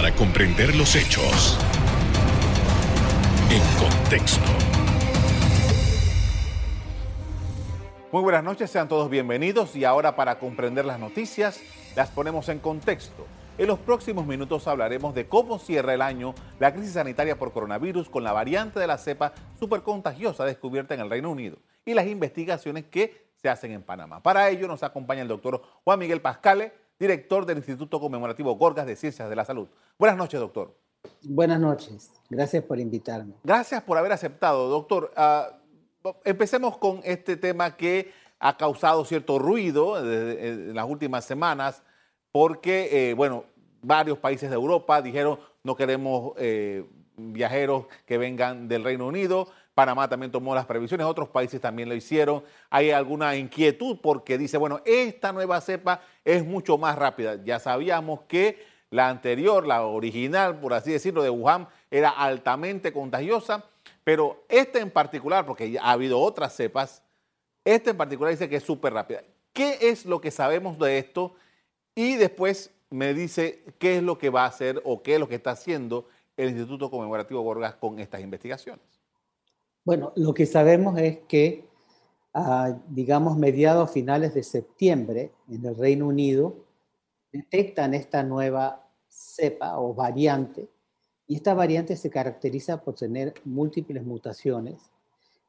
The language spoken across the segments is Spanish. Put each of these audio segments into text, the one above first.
para comprender los hechos en contexto. Muy buenas noches, sean todos bienvenidos y ahora para comprender las noticias las ponemos en contexto. En los próximos minutos hablaremos de cómo cierra el año la crisis sanitaria por coronavirus con la variante de la cepa supercontagiosa descubierta en el Reino Unido y las investigaciones que se hacen en Panamá. Para ello nos acompaña el doctor Juan Miguel Pascale, director del Instituto Conmemorativo Gorgas de Ciencias de la Salud. Buenas noches, doctor. Buenas noches. Gracias por invitarme. Gracias por haber aceptado, doctor. Ah, empecemos con este tema que ha causado cierto ruido en las últimas semanas porque, eh, bueno, varios países de Europa dijeron no queremos eh, viajeros que vengan del Reino Unido. Panamá también tomó las previsiones, otros países también lo hicieron. Hay alguna inquietud porque dice, bueno, esta nueva cepa es mucho más rápida. Ya sabíamos que la anterior, la original, por así decirlo, de Wuhan, era altamente contagiosa, pero esta en particular, porque ha habido otras cepas, esta en particular dice que es súper rápida. ¿Qué es lo que sabemos de esto? Y después me dice qué es lo que va a hacer o qué es lo que está haciendo el Instituto Conmemorativo Gorgas con estas investigaciones. Bueno, lo que sabemos es que, a, digamos, mediados finales de septiembre, en el Reino Unido, detectan esta nueva cepa o variante, y esta variante se caracteriza por tener múltiples mutaciones,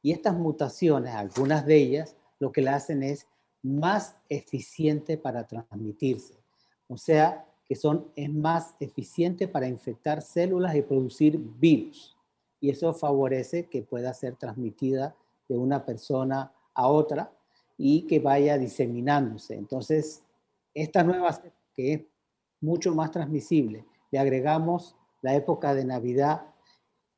y estas mutaciones, algunas de ellas, lo que la hacen es más eficiente para transmitirse. O sea, que son, más eficiente para infectar células y producir virus y eso favorece que pueda ser transmitida de una persona a otra y que vaya diseminándose. Entonces, esta nueva que es mucho más transmisible, le agregamos la época de Navidad,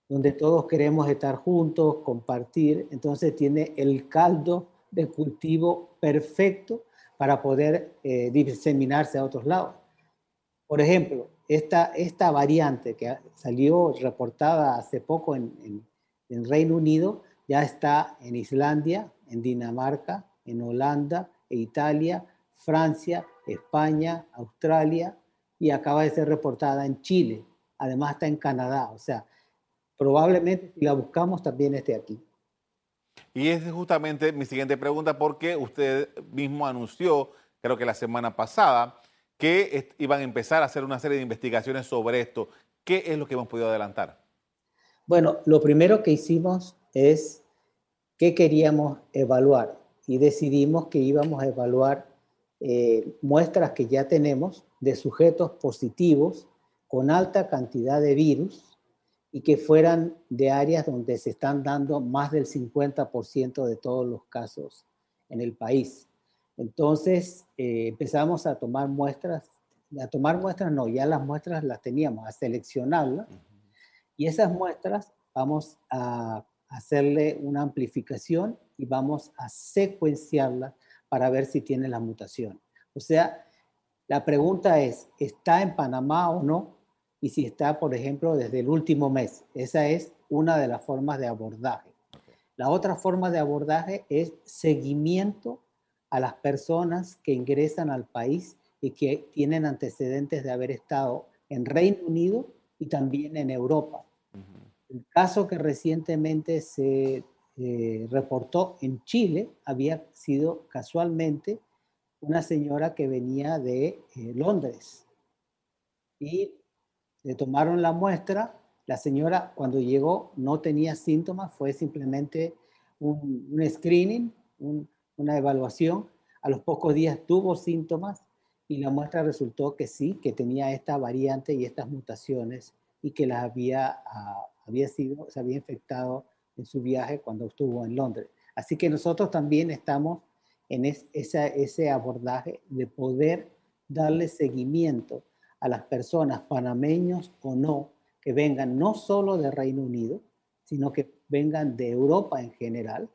donde todos queremos estar juntos, compartir, entonces tiene el caldo de cultivo perfecto para poder eh, diseminarse a otros lados. Por ejemplo, esta, esta variante que salió reportada hace poco en, en, Reino Unido ya está en Islandia, en Dinamarca, en Holanda, e Italia, Francia, España, Australia y acaba de ser reportada en Chile. Además está en Canadá. O sea, probablemente si la buscamos también esté aquí. Y es justamente mi siguiente pregunta porque usted mismo anunció, creo que la semana pasada, que iban a empezar a hacer una serie de investigaciones sobre esto. ¿Qué es lo que hemos podido adelantar? Bueno, lo primero que hicimos es qué queríamos evaluar y decidimos que íbamos a evaluar eh, muestras que ya tenemos de sujetos positivos con alta cantidad de virus y que fueran de áreas donde se están dando más del 50% de todos los casos en el país. Entonces eh, empezamos a tomar muestras, a tomar muestras no, ya las muestras las teníamos, a seleccionarlas y esas muestras vamos a hacerle una amplificación y vamos a secuenciarlas para ver si tiene la mutación. O sea, la pregunta es, ¿está en Panamá o no? Y si está, por ejemplo, desde el último mes. Esa es una de las formas de abordaje. La otra forma de abordaje es seguimiento a las personas que ingresan al país y que tienen antecedentes de haber estado en Reino Unido y también en Europa. El caso que recientemente se eh, reportó en Chile había sido casualmente una señora que venía de eh, Londres y le tomaron la muestra. La señora cuando llegó no tenía síntomas, fue simplemente un, un screening, un, una evaluación, a los pocos días tuvo síntomas y la muestra resultó que sí, que tenía esta variante y estas mutaciones y que las había, ah, había sido, se había infectado en su viaje cuando estuvo en Londres. Así que nosotros también estamos en ese abordaje de poder darle seguimiento a las personas panameños o no que vengan no solo de Reino Unido, sino que vengan de Europa en general.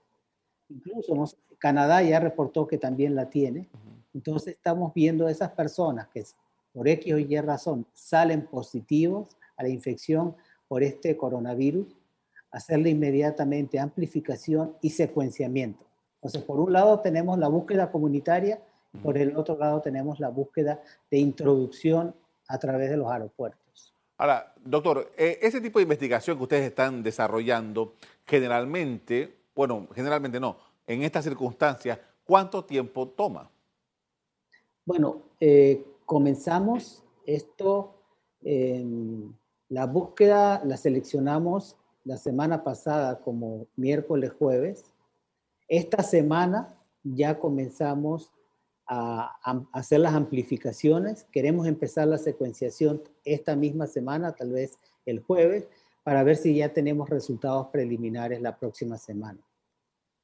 Incluso no, Canadá ya reportó que también la tiene. Entonces estamos viendo a esas personas que por X o Y razón salen positivos a la infección por este coronavirus, hacerle inmediatamente amplificación y secuenciamiento. Entonces, por un lado tenemos la búsqueda comunitaria, por el otro lado tenemos la búsqueda de introducción a través de los aeropuertos. Ahora, doctor, eh, ese tipo de investigación que ustedes están desarrollando, generalmente, bueno, generalmente no, en estas circunstancias, ¿cuánto tiempo toma? Bueno, eh, comenzamos esto, la búsqueda la seleccionamos la semana pasada como miércoles, jueves. Esta semana ya comenzamos a, hacer las amplificaciones. Queremos empezar la secuenciación esta misma semana, tal vez el jueves, para ver si ya tenemos resultados preliminares la próxima semana.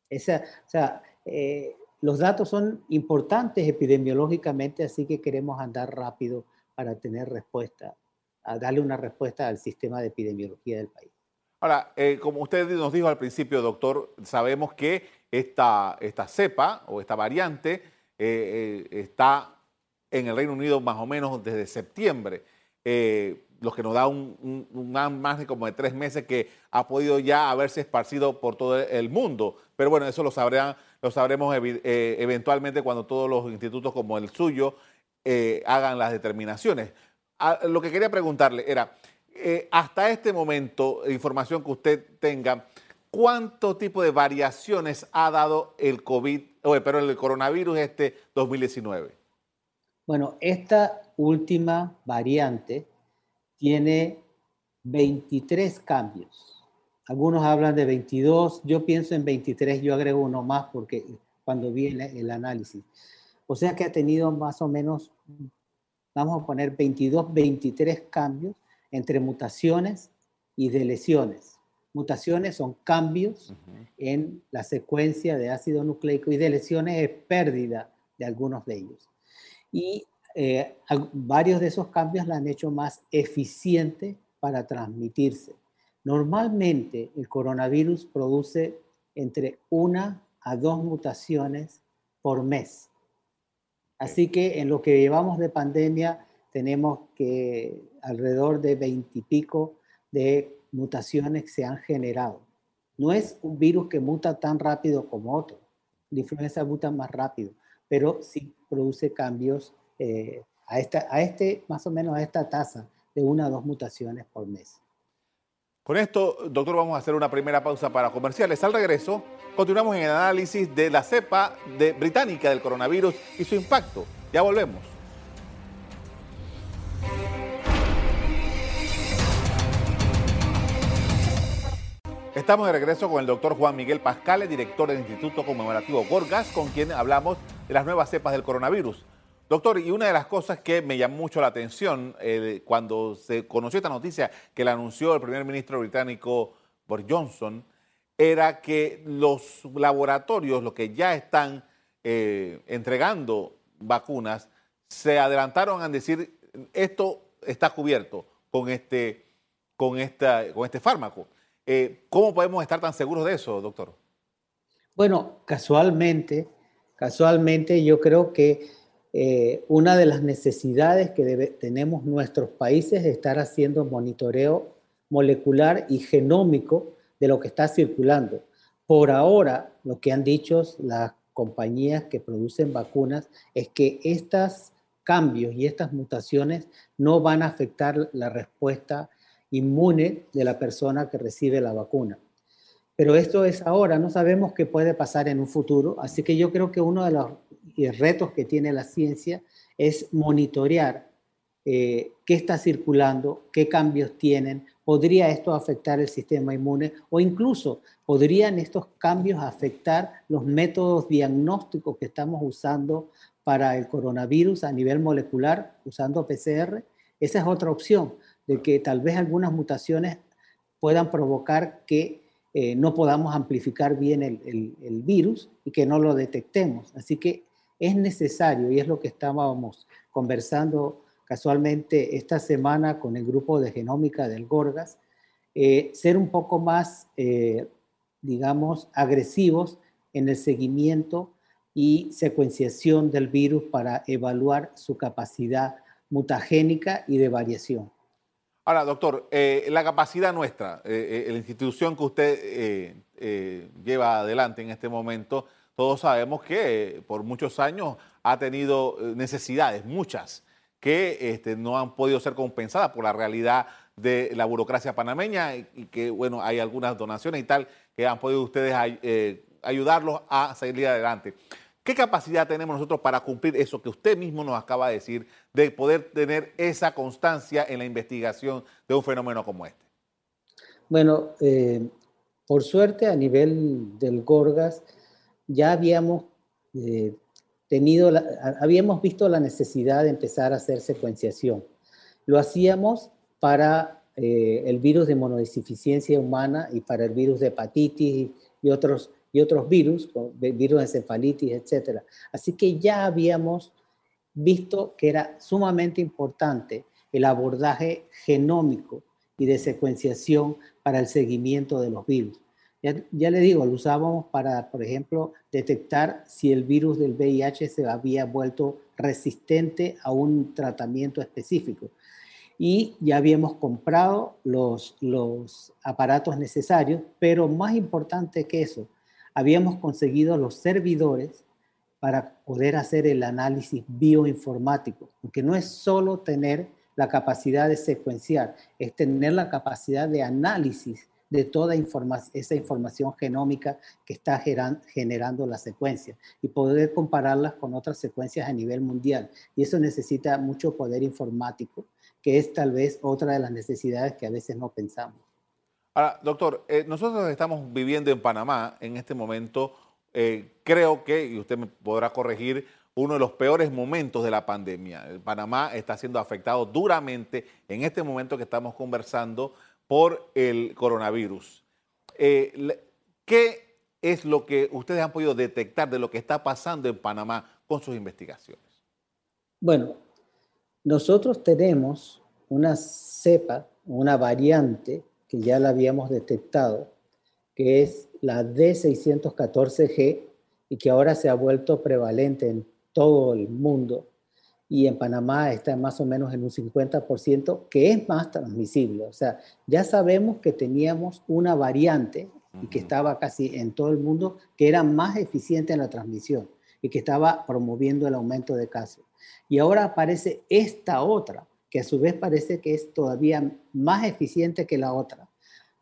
Esa, o sea, eh, los datos son importantes epidemiológicamente, así que queremos andar rápido para tener respuesta, a darle una respuesta al sistema de epidemiología del país. Ahora, eh, como usted nos dijo al principio, doctor, sabemos que esta, esta cepa o esta variante eh, está en el Reino Unido más o menos desde septiembre, lo que nos da un, más de como de tres meses que ha podido ya haberse esparcido por todo el mundo. Pero bueno, eso lo, sabrán, lo sabremos eventualmente cuando todos los institutos como el suyo hagan las determinaciones. Ah, lo que quería preguntarle era, eh, hasta este momento, información que usted tenga, ¿cuánto tipo de variaciones ha dado el COVID, pero el coronavirus este 2019? Bueno, esta última variante tiene 23 cambios. Algunos hablan de 22, yo pienso en 23, yo agrego uno más porque cuando viene el análisis. O sea que ha tenido más o menos, vamos a poner 22, 23 cambios entre mutaciones y de lesiones. Mutaciones son cambios en la secuencia de ácido nucleico y de lesiones es pérdida de algunos de ellos. Y eh, varios de esos cambios la han hecho más eficiente para transmitirse. Normalmente el coronavirus produce entre una a dos mutaciones por mes. Así que en lo que llevamos de pandemia tenemos que alrededor de veintipico de mutaciones se han generado. No es un virus que muta tan rápido como otro. La influenza muta más rápido, pero sí produce cambios eh, a, esta, a este, más o menos a esta tasa de una o dos mutaciones por mes. Con esto, doctor, vamos a hacer una primera pausa para comerciales. Al regreso, continuamos en el análisis de la cepa de británica del coronavirus y su impacto. Ya volvemos. Estamos de regreso con el doctor Juan Miguel Pascal, director del Instituto Conmemorativo Gorgas, con quien hablamos de las nuevas cepas del coronavirus. Doctor, y una de las cosas que me llamó mucho la atención eh, cuando se conoció esta noticia que la anunció el primer ministro británico Boris Johnson, era que los laboratorios, los que ya están eh, entregando vacunas, se adelantaron a decir esto está cubierto con este, con esta, con este fármaco. Eh, ¿Cómo podemos estar tan seguros de eso, doctor? Bueno, casualmente, casualmente yo creo que eh, una de las necesidades que tenemos nuestros países es estar haciendo monitoreo molecular y genómico de lo que está circulando. Por ahora, lo que han dicho las compañías que producen vacunas es que estos cambios y estas mutaciones no van a afectar la respuesta inmune de la persona que recibe la vacuna. Pero esto es ahora, no sabemos qué puede pasar en un futuro, así que yo creo que uno de los retos que tiene la ciencia es monitorear eh, qué está circulando, qué cambios tienen, podría esto afectar el sistema inmune o incluso podrían estos cambios afectar los métodos diagnósticos que estamos usando para el coronavirus a nivel molecular usando PCR. Esa es otra opción de que tal vez algunas mutaciones puedan provocar que eh, no podamos amplificar bien el, virus y que no lo detectemos. Así que es necesario, y es lo que estábamos conversando casualmente esta semana con el grupo de genómica del Gorgas, eh, ser un poco más, eh, digamos, agresivos en el seguimiento y secuenciación del virus para evaluar su capacidad mutagénica y de variación. Ahora, doctor, eh, la capacidad nuestra, eh, eh, la institución que usted lleva adelante en este momento, todos sabemos que por muchos años ha tenido necesidades, muchas, que este, no han podido ser compensadas por la realidad de la burocracia panameña y que, bueno, hay algunas donaciones y tal que han podido ustedes ayudarlos a salir adelante. ¿Qué capacidad tenemos nosotros para cumplir eso que usted mismo nos acaba de decir, de poder tener esa constancia en la investigación de un fenómeno como este? Bueno, eh, por suerte a nivel del Gorgas ya habíamos eh, tenido, habíamos visto la necesidad de empezar a hacer secuenciación. Lo hacíamos para eh, el virus de monodesificiencia humana y para el virus de hepatitis y otros, y otros virus, virus de encefalitis, etc. Así que ya habíamos visto que era sumamente importante el abordaje genómico y de secuenciación para el seguimiento de los virus. Ya, le digo, lo usábamos para, por ejemplo, detectar si el virus del VIH se había vuelto resistente a un tratamiento específico. Y ya habíamos comprado los, los aparatos necesarios, pero más importante que eso, habíamos conseguido los servidores para poder hacer el análisis bioinformático, porque no es solo tener la capacidad de secuenciar, es tener la capacidad de análisis de toda esa información genómica que está generando la secuencia y poder compararlas con otras secuencias a nivel mundial. Y eso necesita mucho poder informático, que es tal vez otra de las necesidades que a veces no pensamos. Ahora, doctor, eh, nosotros estamos viviendo en Panamá en este momento, eh, creo que, y usted me podrá corregir, uno de los peores momentos de la pandemia. Panamá está siendo afectado duramente en este momento que estamos conversando por el coronavirus. Eh, ¿Qué es lo que ustedes han podido detectar de lo que está pasando en Panamá con sus investigaciones? Bueno, nosotros tenemos una cepa, una variante que ya la habíamos detectado, que es la D614G y que ahora se ha vuelto prevalente en todo el mundo y en Panamá está más o menos en un 50%, que es más transmisible. O sea, ya sabemos que teníamos una variante y que estaba casi en todo el mundo, que era más eficiente en la transmisión y que estaba promoviendo el aumento de casos. Y ahora aparece esta otra, que a su vez parece que es todavía más eficiente que la otra,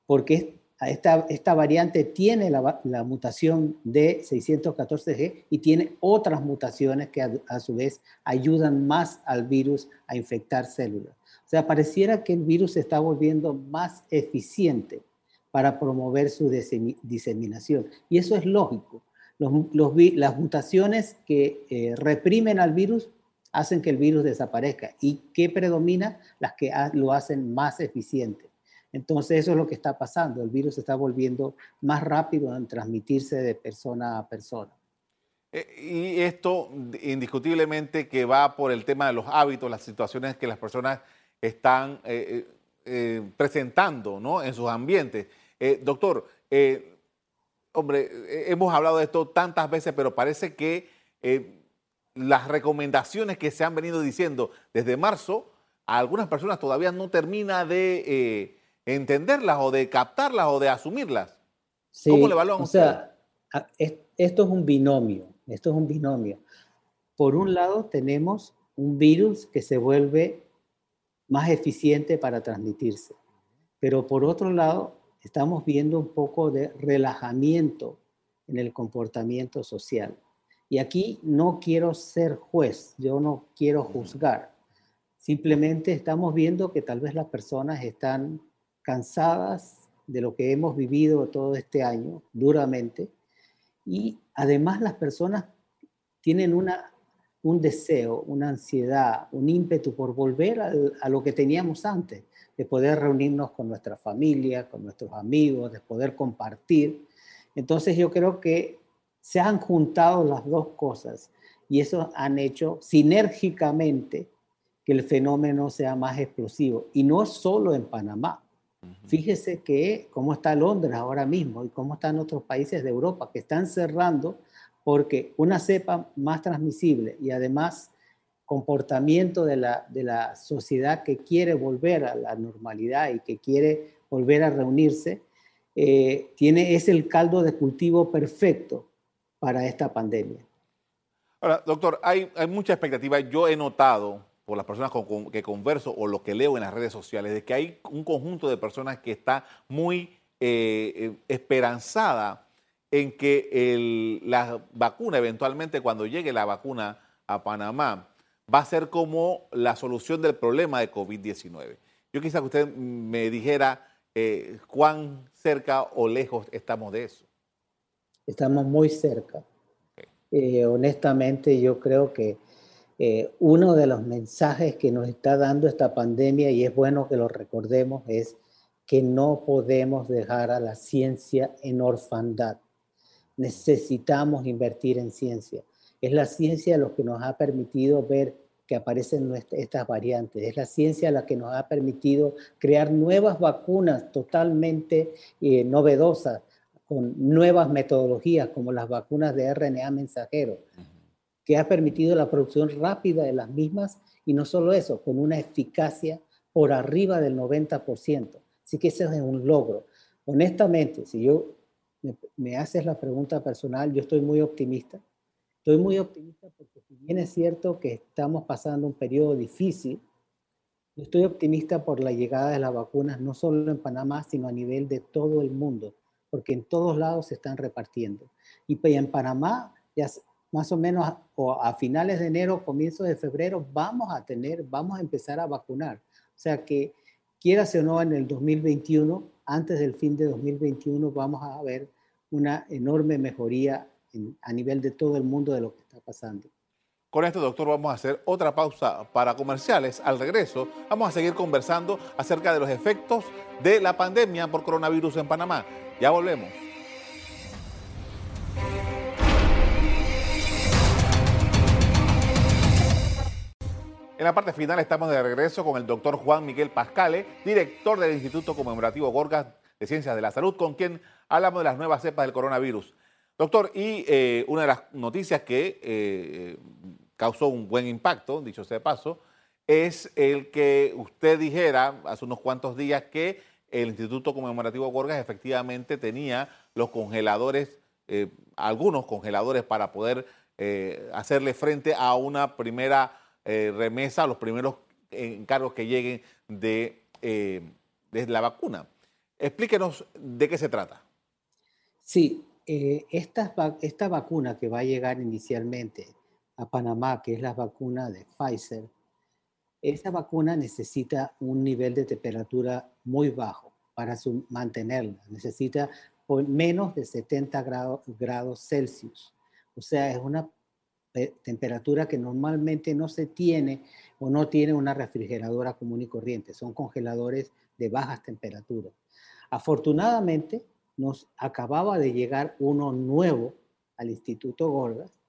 porque es esta, esta variante tiene la, mutación de 614G y tiene otras mutaciones que a, su vez ayudan más al virus a infectar células. O sea, pareciera que el virus se está volviendo más eficiente para promover su diseminación. Y eso es lógico. Los, las mutaciones que eh, reprimen al virus hacen que el virus desaparezca. ¿Y qué predomina? Las que lo hacen más eficiente. Entonces eso es lo que está pasando. El virus está volviendo más rápido en transmitirse de persona a persona. Eh, y esto indiscutiblemente que va por el tema de los hábitos, las situaciones que las personas están eh, eh, presentando ¿no? en sus ambientes. doctor, hombre, hemos hablado de esto tantas veces, pero parece que las recomendaciones que se han venido diciendo desde marzo, a algunas personas todavía no termina de entenderlas o de captarlas o de asumirlas. ¿Cómo le evalúan O sea, esto es un binomio, esto es un binomio. Por un lado tenemos un virus que se vuelve más eficiente para transmitirse, pero por otro lado estamos viendo un poco de relajamiento en el comportamiento social. Y aquí no quiero ser juez, yo no quiero juzgar. Simplemente estamos viendo que tal vez las personas están cansadas de lo que hemos vivido todo este año duramente y además las personas tienen una, un deseo, una ansiedad, un ímpetu por volver a, lo que teníamos antes, de poder reunirnos con nuestra familia, con nuestros amigos, de poder compartir. Entonces yo creo que se han juntado las dos cosas y eso han hecho sinérgicamente que el fenómeno sea más explosivo. Y no solo en Panamá, Fíjese que cómo está Londres ahora mismo y cómo están otros países de Europa que están cerrando porque una cepa más transmisible y además comportamiento de la, de la sociedad que quiere volver a la normalidad y que quiere volver a reunirse, eh, tiene, es el caldo de cultivo perfecto para esta pandemia. Ahora, doctor, hay, hay mucha expectativa. Yo he notado por las personas con, que converso o lo que leo en las redes sociales, de que hay un conjunto de personas que está muy eh, eh, esperanzada en que la vacuna, eventualmente cuando llegue la vacuna a Panamá, va a ser como la solución del problema de COVID-19. Yo quisiera que usted me dijera eh, cuán cerca o lejos estamos de eso. Estamos muy cerca. honestamente, yo creo que eh, uno de los mensajes que nos está dando esta pandemia, y es bueno que lo recordemos, es que no podemos dejar a la ciencia en orfandad. Necesitamos invertir en ciencia. Es la ciencia lo que nos ha permitido ver que aparecen estas variantes. Es la ciencia la que nos ha permitido crear nuevas vacunas totalmente eh, novedosas, con nuevas metodologías como las vacunas de RNA mensajero que ha permitido la producción rápida de las mismas y no solo eso, con una eficacia por arriba del 90%. Así que ese es un logro. Honestamente, si yo me, haces la pregunta personal, yo estoy muy optimista. Estoy muy optimista porque si bien es cierto que estamos pasando un periodo difícil, yo estoy optimista por la llegada de las vacunas, no solo en Panamá, sino a nivel de todo el mundo, porque en todos lados se están repartiendo. Y en Panamá ya más o menos a, a finales de enero, comienzos de febrero, vamos a tener, vamos a empezar a vacunar. O sea que, quiera o no, en el 2021, antes del fin de 2021, vamos a ver una enorme mejoría a nivel de todo el mundo de lo que está pasando. Con esto, doctor, vamos a hacer otra pausa para comerciales. Al regreso, vamos a seguir conversando acerca de los efectos de la pandemia por coronavirus en Panamá. Ya volvemos. En la parte final estamos de regreso con el doctor Juan Miguel Pascale, director del Instituto Conmemorativo Gorgas de Ciencias de la Salud, con quien hablamos de las nuevas cepas del coronavirus. Doctor, y eh, una de las noticias que eh, causó un buen impacto, dicho sea de paso, es el que usted dijera hace unos cuantos días que el Instituto Conmemorativo Gorgas efectivamente tenía los congeladores, eh, algunos congeladores para poder hacerle frente a una primera eh, remesa a los primeros encargos que lleguen de, eh, la vacuna. Explíquenos de qué se trata. Sí, eh, esta, esta vacuna que va a llegar inicialmente a Panamá, que es la vacuna de Pfizer, esa vacuna necesita un nivel de temperatura muy bajo para mantenerla. Necesita menos de 70 grados, grados Celsius. O sea, es una temperatura que normalmente no se tiene o no tiene una refrigeradora común y corriente. Son congeladores de bajas temperaturas. Afortunadamente, nos acababa de llegar uno nuevo al Instituto Gorgas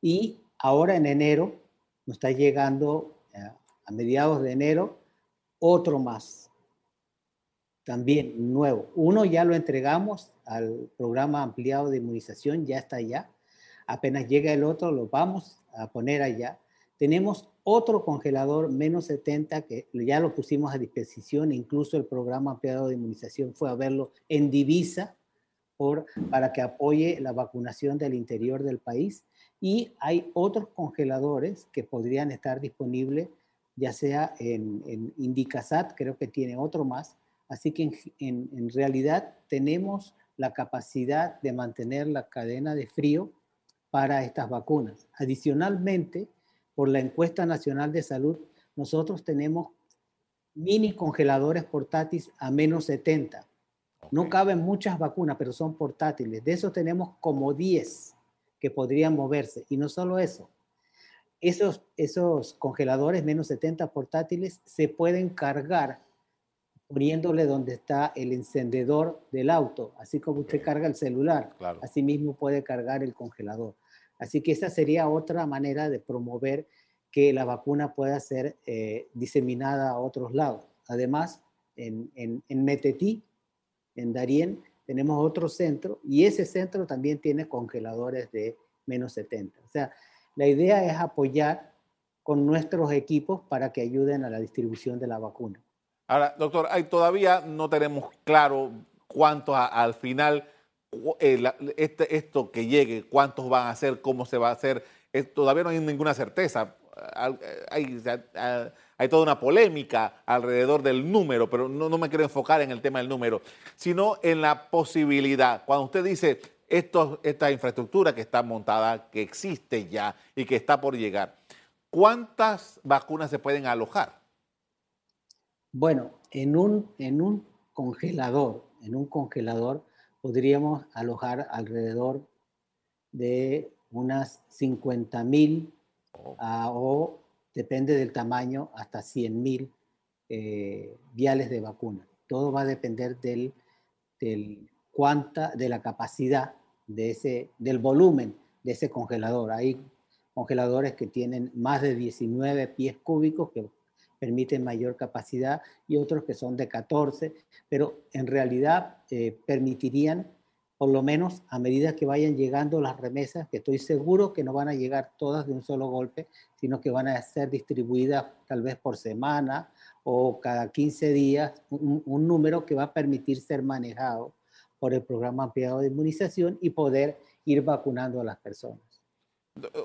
y ahora en enero nos está llegando eh, a mediados de enero otro más, también nuevo. Uno ya lo entregamos al programa ampliado de inmunización, ya está allá apenas llega el otro, lo vamos a poner allá. Tenemos otro congelador menos 70 que ya lo pusimos a disposición, incluso el programa ampliado de inmunización fue a verlo en divisa para que apoye la vacunación del interior del país. Y hay otros congeladores que podrían estar disponibles, ya sea en, en Indicasat, creo que tiene otro más. Así que en, en realidad tenemos la capacidad de mantener la cadena de frío para estas vacunas. Adicionalmente, por la encuesta nacional de salud, nosotros tenemos mini congeladores portátiles a menos 70. No caben muchas vacunas, pero son portátiles. De esos tenemos como 10 que podrían moverse. Y no solo eso, esos, esos congeladores menos 70 portátiles se pueden cargar poniéndole donde está el encendedor del auto, así como usted carga el celular, así mismo puede cargar el congelador. Así que esa sería otra manera de promover que la vacuna pueda ser eh, diseminada a otros lados. Además, en, en, en Metetí, en Darien, tenemos otro centro y ese centro también tiene congeladores de menos 70. O sea, la idea es apoyar con nuestros equipos para que ayuden a la distribución de la vacuna. Ahora, doctor, hay, todavía no tenemos claro cuánto al final eh, este, esto que llegue, cuántos van a ser, cómo se va a hacer, todavía no hay ninguna certeza. hay, hay, toda una polémica alrededor del número, pero no, no, me quiero enfocar en el tema del número, sino en la posibilidad. Cuando usted dice esto, esta infraestructura que está montada, que existe ya y que está por llegar, ¿cuántas vacunas se pueden alojar? Bueno, en un, en un congelador, en un congelador podríamos alojar alrededor de unas 50 mil o, depende del tamaño, hasta 100 mil eh, viales de vacuna. Todo va a depender del, del cuánta, de la capacidad de ese, del volumen de ese congelador. Hay congeladores que tienen más de 19 pies cúbicos que permiten mayor capacidad y otros que son de 14, pero en realidad eh, permitirían por lo menos a medida que vayan llegando las remesas, que estoy seguro que no van a llegar todas de un solo golpe, sino que van a ser distribuidas tal vez por semana o cada 15 días, un, número que va a permitir ser manejado por el programa ampliado de inmunización y poder ir vacunando a las personas.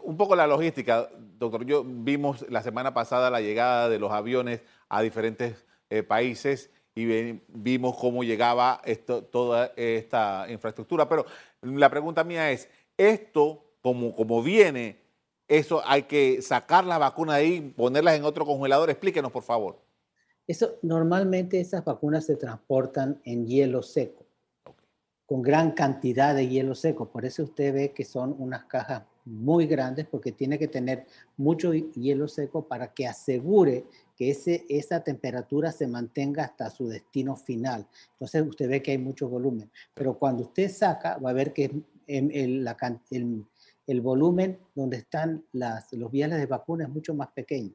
Un poco la logística, doctor. Yo vimos la semana pasada la llegada de los aviones a diferentes eh, países y vimos cómo llegaba esto, toda esta infraestructura. Pero la pregunta mía es, esto, como, como viene, eso hay que sacar las vacunas de ahí, ponerlas en otro congelador. Explíquenos, por favor. Eso, normalmente esas vacunas se transportan en hielo seco, con gran cantidad de hielo seco. Por eso usted ve que son unas cajas muy grandes, porque tiene que tener mucho hielo seco para que asegure que ese, esa temperatura se mantenga hasta su destino final. Entonces usted ve que hay mucho volumen, pero cuando usted saca va a ver que el, la, el, el volumen donde están las, los viales de vacuna es mucho más pequeño.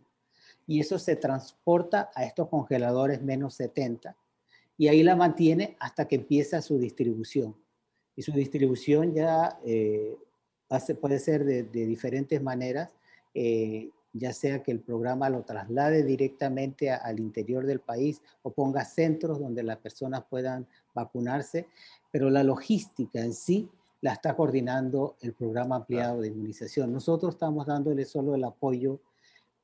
Y eso se transporta a estos congeladores menos 70 y ahí la mantiene hasta que empieza su distribución. Y su distribución ya eh, hace, puede ser de, de diferentes maneras. Eh, ya sea que el programa lo traslade directamente al interior del país o ponga centros donde las personas puedan vacunarse, pero la logística en sí la está coordinando el programa ampliado de inmunización. Nosotros estamos dándole solo el apoyo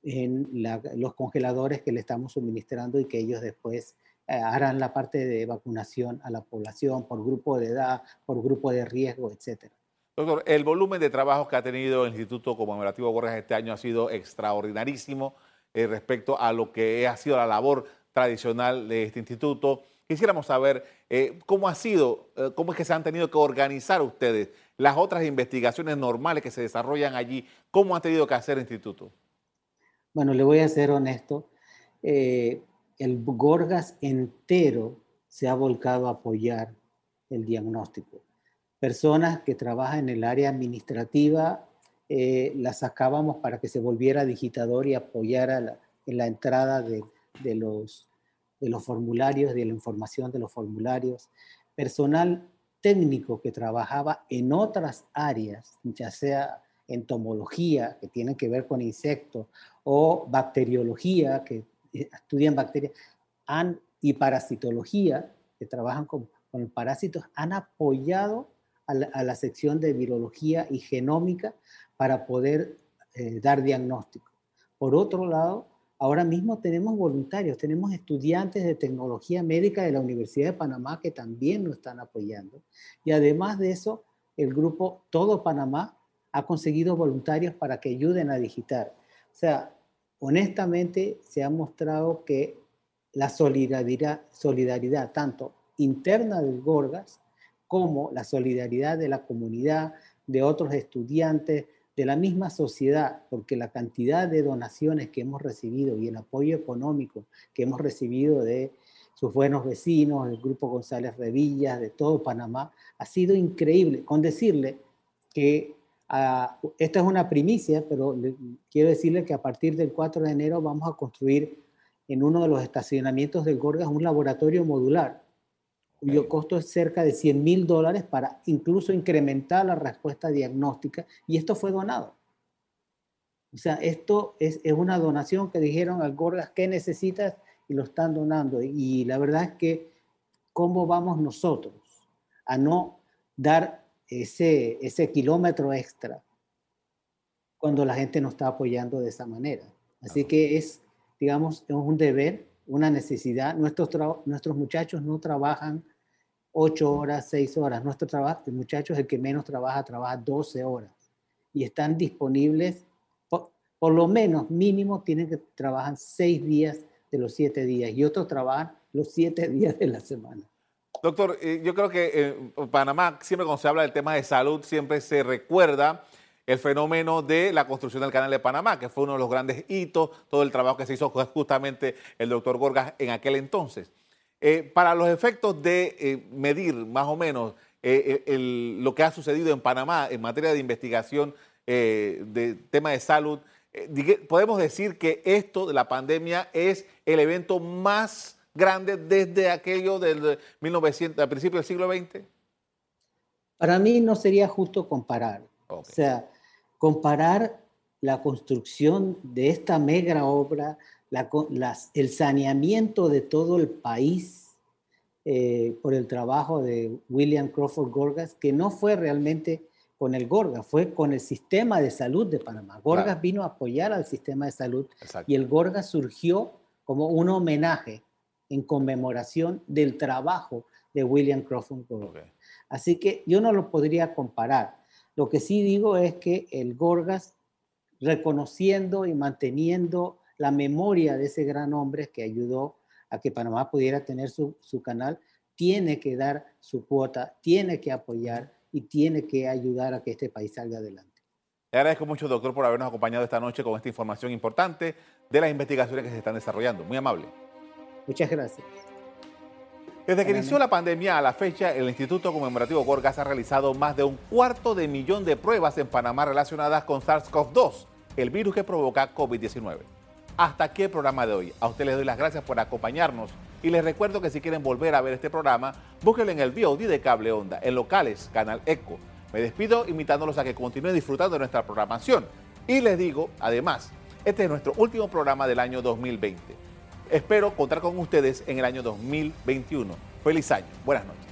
en los congeladores que le estamos suministrando y que ellos después eh, harán la parte de vacunación a la población por grupo de edad, por grupo de riesgo, etcétera. Doctor, el volumen de trabajo que ha tenido el Instituto Conmemorativo Gorgas este año ha sido extraordinarísimo eh, respecto a lo que ha sido la labor tradicional de este instituto. Quisiéramos saber eh, cómo ha sido, eh, cómo es que se han tenido que organizar ustedes las otras investigaciones normales que se desarrollan allí, cómo ha tenido que hacer el instituto. Bueno, le voy a ser honesto. el Gorgas entero se ha volcado a apoyar el diagnóstico personas que trabajan en el área administrativa, eh, las sacábamos para que se volviera digitador y apoyara en la entrada de, los, de los formularios, de la información de los formularios. Personal técnico que trabajaba en otras áreas, ya sea entomología, que tienen que ver con insectos, o bacteriología, que estudian bacterias, y parasitología, que trabajan con, con parásitos, han apoyado a la, sección de virología y genómica para poder eh, dar diagnóstico. Por otro lado, ahora mismo tenemos voluntarios, tenemos estudiantes de tecnología médica de la Universidad de Panamá que también nos están apoyando. Y además de eso, el grupo Todo Panamá ha conseguido voluntarios para que ayuden a digitar. O sea, honestamente se ha mostrado que la solidaridad, solidaridad tanto interna del Gorgas como la solidaridad de la comunidad, de otros estudiantes, de la misma sociedad, porque la cantidad de donaciones que hemos recibido y el apoyo económico que hemos recibido de sus buenos vecinos, del Grupo González Revillas, de todo Panamá, ha sido increíble. Con decirle que ah, esta es una primicia, pero quiero decirle que a partir del 4 de enero vamos a construir en uno de los estacionamientos del Gorgas un laboratorio modular cuyo costo es cerca de 100 mil dólares para incluso incrementar la respuesta diagnóstica, y esto fue donado. O sea, esto es, es una donación que dijeron al Gorgas, ¿qué necesitas? Y lo están donando. Y la verdad es que, ¿cómo vamos nosotros a no dar ese, ese kilómetro extra cuando la gente no está apoyando de esa manera. Así que es, digamos, es un deber, una necesidad. Nuestros, nuestros muchachos no trabajan ocho horas, seis horas. Nuestro trabajo, el muchacho es el que menos trabaja, trabaja 12 horas. Y están disponibles, por, por lo menos mínimo, tienen que trabajar seis días de los siete días y otros trabajan los siete días de la semana. Doctor, eh, yo creo que en Panamá, siempre cuando se habla del tema de salud, siempre se recuerda el fenómeno de la construcción del canal de Panamá, que fue uno de los grandes hitos, todo el trabajo que se hizo justamente el doctor Gorgas en aquel entonces. Eh, para los efectos de eh, medir más o menos lo que ha sucedido en Panamá en materia de investigación de tema de salud, podemos decir que esto de la pandemia es el evento más grande desde aquello del 1900, al principio del siglo XX? Para mí no sería justo comparar. O sea, comparar la construcción de esta mega obra, el saneamiento de todo el país eh, por el trabajo de William Crawford Gorgas, que no fue realmente con el Gorgas, fue con el sistema de salud de Panamá. Gorgas vino a apoyar al sistema de salud y el Gorgas surgió como un homenaje en conmemoración del trabajo de William Crawford Gorgas. Así que yo no lo podría comparar. Lo que sí digo es que el Gorgas, reconociendo y manteniendo la memoria de ese gran hombre que ayudó a que Panamá pudiera tener su, su canal, tiene que dar su cuota, tiene que apoyar y tiene que ayudar a que este país salga adelante. Le agradezco mucho, doctor, por habernos acompañado esta noche con esta información importante de las investigaciones que se están desarrollando. Muy amable. Muchas gracias. Desde que inició la pandemia a la fecha, el Instituto Conmemorativo Gorgas ha realizado más de un cuarto de millón de pruebas en Panamá relacionadas con SARS-CoV-2, el virus que provoca COVID-19. Hasta aquí el programa de hoy. A ustedes les doy las gracias por acompañarnos y les recuerdo que si quieren volver a ver este programa, búsquenlo en el VOD de Cable Onda, en locales, Canal Eco. Me despido invitándolos a que continúen disfrutando de nuestra programación. Y les digo, además, este es nuestro último programa del año 2020. Espero contar con ustedes en el año 2021. Feliz año. Buenas noches.